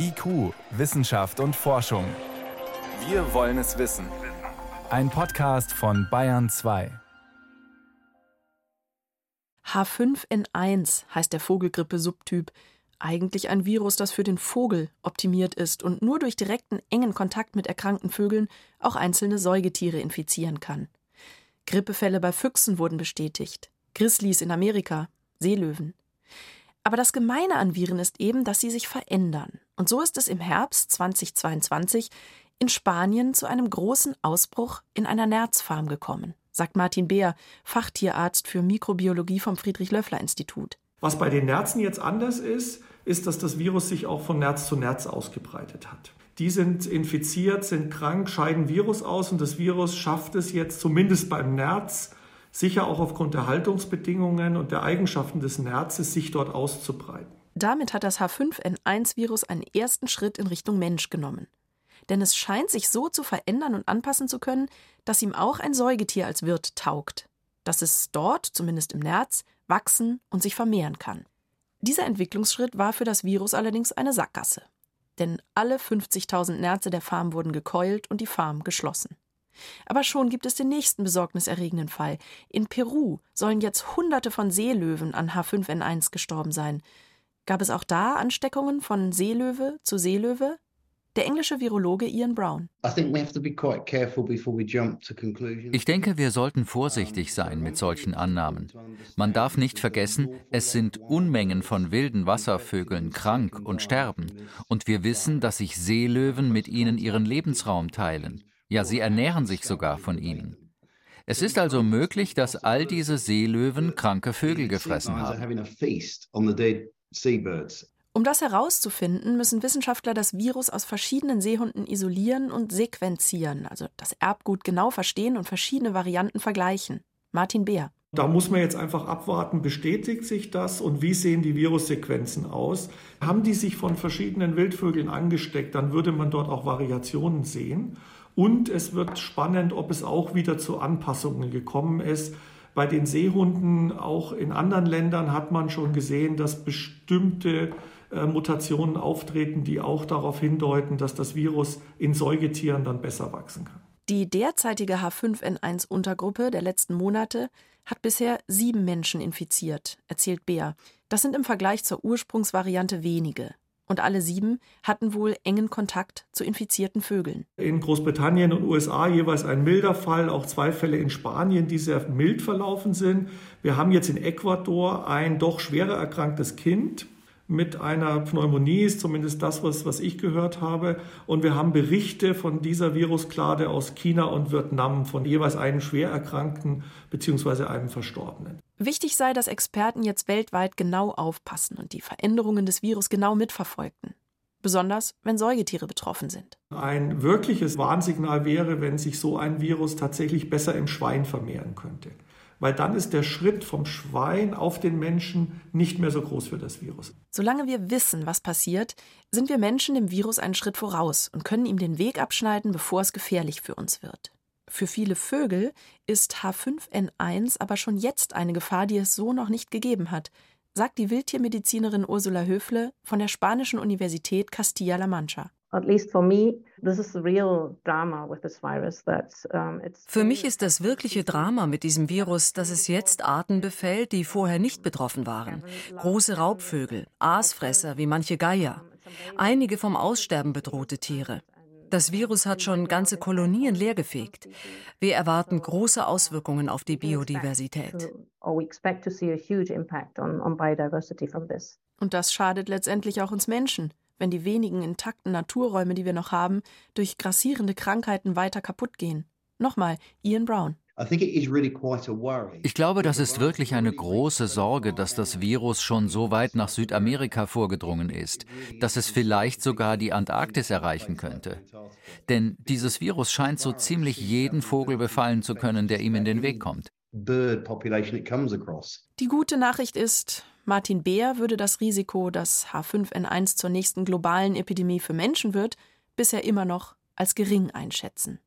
IQ, Wissenschaft und Forschung. Wir wollen es wissen. Ein Podcast von Bayern 2. H5N1 heißt der Vogelgrippe-Subtyp. Eigentlich ein Virus, das für den Vogel optimiert ist und nur durch direkten engen Kontakt mit erkrankten Vögeln auch einzelne Säugetiere infizieren kann. Grippefälle bei Füchsen wurden bestätigt, Grizzlies in Amerika, Seelöwen. Aber das Gemeine an Viren ist eben, dass sie sich verändern. Und so ist es im Herbst 2022 in Spanien zu einem großen Ausbruch in einer Nerzfarm gekommen, sagt Martin Beer, Fachtierarzt für Mikrobiologie vom Friedrich-Löffler-Institut. Was bei den Nerzen jetzt anders ist, ist, dass das Virus sich auch von Nerz zu Nerz ausgebreitet hat. Die sind infiziert, sind krank, scheiden Virus aus und das Virus schafft es jetzt zumindest beim Nerz sicher auch aufgrund der Haltungsbedingungen und der Eigenschaften des Nerzes, sich dort auszubreiten. Damit hat das H5N1-Virus einen ersten Schritt in Richtung Mensch genommen. Denn es scheint sich so zu verändern und anpassen zu können, dass ihm auch ein Säugetier als Wirt taugt, dass es dort, zumindest im Nerz, wachsen und sich vermehren kann. Dieser Entwicklungsschritt war für das Virus allerdings eine Sackgasse. Denn alle 50.000 Nerze der Farm wurden gekeult und die Farm geschlossen. Aber schon gibt es den nächsten besorgniserregenden Fall. In Peru sollen jetzt Hunderte von Seelöwen an H5N1 gestorben sein. Gab es auch da Ansteckungen von Seelöwe zu Seelöwe? Der englische Virologe Ian Brown. Ich denke, wir sollten vorsichtig sein mit solchen Annahmen. Man darf nicht vergessen, es sind Unmengen von wilden Wasservögeln krank und sterben. Und wir wissen, dass sich Seelöwen mit ihnen ihren Lebensraum teilen. Ja, sie ernähren sich sogar von ihnen. Es ist also möglich, dass all diese Seelöwen kranke Vögel gefressen haben. Um das herauszufinden, müssen Wissenschaftler das Virus aus verschiedenen Seehunden isolieren und sequenzieren, also das Erbgut genau verstehen und verschiedene Varianten vergleichen. Martin Beer. Da muss man jetzt einfach abwarten, bestätigt sich das und wie sehen die Virussequenzen aus? Haben die sich von verschiedenen Wildvögeln angesteckt, dann würde man dort auch Variationen sehen. Und es wird spannend, ob es auch wieder zu Anpassungen gekommen ist. Bei den Seehunden, auch in anderen Ländern, hat man schon gesehen, dass bestimmte äh, Mutationen auftreten, die auch darauf hindeuten, dass das Virus in Säugetieren dann besser wachsen kann. Die derzeitige H5N1-Untergruppe der letzten Monate hat bisher sieben Menschen infiziert, erzählt Bea. Das sind im Vergleich zur Ursprungsvariante wenige und alle sieben hatten wohl engen Kontakt zu infizierten Vögeln. In Großbritannien und USA jeweils ein milder Fall, auch zwei Fälle in Spanien, die sehr mild verlaufen sind. Wir haben jetzt in Ecuador ein doch schwerer erkranktes Kind mit einer Pneumonie, ist zumindest das, was, was ich gehört habe. Und wir haben Berichte von dieser Virusklade aus China und Vietnam von jeweils einem schwer Erkrankten bzw. einem Verstorbenen. Wichtig sei, dass Experten jetzt weltweit genau aufpassen und die Veränderungen des Virus genau mitverfolgten. Besonders, wenn Säugetiere betroffen sind. Ein wirkliches Warnsignal wäre, wenn sich so ein Virus tatsächlich besser im Schwein vermehren könnte weil dann ist der Schritt vom Schwein auf den Menschen nicht mehr so groß für das Virus. Solange wir wissen, was passiert, sind wir Menschen dem Virus einen Schritt voraus und können ihm den Weg abschneiden, bevor es gefährlich für uns wird. Für viele Vögel ist H5N1 aber schon jetzt eine Gefahr, die es so noch nicht gegeben hat, sagt die Wildtiermedizinerin Ursula Höfle von der spanischen Universität Castilla-La Mancha. Für mich ist das wirkliche Drama mit diesem Virus, dass es jetzt Arten befällt, die vorher nicht betroffen waren. Große Raubvögel, Aasfresser wie manche Geier, einige vom Aussterben bedrohte Tiere. Das Virus hat schon ganze Kolonien leergefegt. Wir erwarten große Auswirkungen auf die Biodiversität. Und das schadet letztendlich auch uns Menschen wenn die wenigen intakten Naturräume, die wir noch haben, durch grassierende Krankheiten weiter kaputt gehen. Nochmal, Ian Brown. Ich glaube, das ist wirklich eine große Sorge, dass das Virus schon so weit nach Südamerika vorgedrungen ist, dass es vielleicht sogar die Antarktis erreichen könnte. Denn dieses Virus scheint so ziemlich jeden Vogel befallen zu können, der ihm in den Weg kommt. Die gute Nachricht ist, Martin Beer würde das Risiko, dass H5N1 zur nächsten globalen Epidemie für Menschen wird, bisher immer noch als gering einschätzen.